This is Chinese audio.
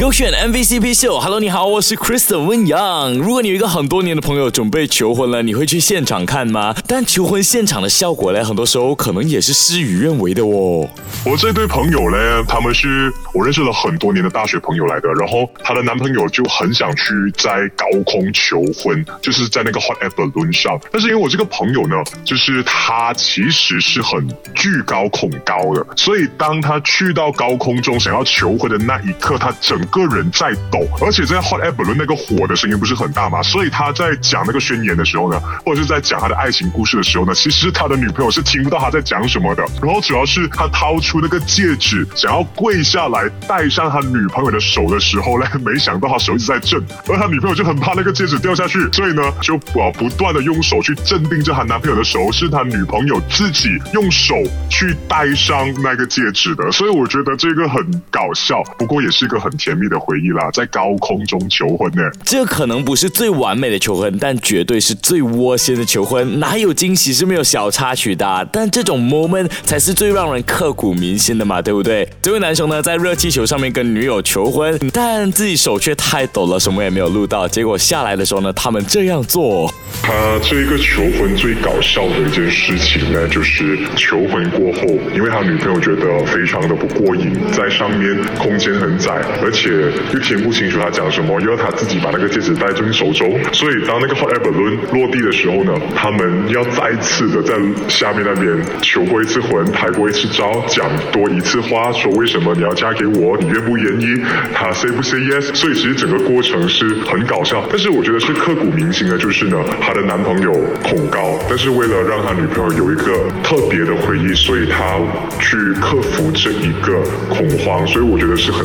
勾选 MVCp Show。Hello，你好，我是 Kristen 温阳。如果你有一个很多年的朋友准备求婚了，你会去现场看吗？但求婚现场的效果呢，很多时候可能也是事与愿违的哦。我这对朋友呢，他们是我认识了很多年的大学朋友来的，然后她的男朋友就很想去在高空求婚，就是在那个 hot air balloon 上。但是因为我这个朋友呢，就是他其实是很惧高恐高的，所以当他去到高空中想要求婚的那一刻，他整个人在抖，而且在 hot air 那个火的声音不是很大嘛，所以他在讲那个宣言的时候呢，或者是在讲他的爱情故事的时候呢，其实他的女朋友是听不到他在讲什么的。然后主要是他掏出那个戒指，想要跪下来戴上他女朋友的手的时候呢，没想到他手一直在震，而他女朋友就很怕那个戒指掉下去，所以呢就啊不断的用手去镇定着他男朋友的手，是他女朋友自己用手去戴上那个戒指的，所以我觉得这个很搞笑，不过也是一个很甜蜜的回忆啦，在高空中求婚呢。这可能不是最完美的求婚，但绝对是最窝心的求婚。哪有惊喜是没有小插曲的啊？但这种 moment 才是最让人刻骨铭心的嘛，对不对？这位男生呢，在热气球上面跟女友求婚，但自己手却太抖了，什么也没有录到。结果下来的时候呢，他们这样做。他这个求婚最搞笑的一件事情呢，就是求婚过后，因为他女朋友觉得非常的不过瘾，在上面空间很窄，而且又听不清楚他讲什么，因为他自己把那个戒指戴进手中，所以当那个 hot air balloon 落地的时候呢，他们要再次的在下面那边求过一次婚，拍过一次照，讲多一次话，说为什么你要嫁给我，你愿不愿意，他 say 不 say yes，所以其实整个过程是很搞笑，但是我觉得是刻骨铭心的，就是呢。她的男朋友恐高，但是为了让他女朋友有一个特别的回忆，所以他去克服这一个恐慌，所以我觉得是很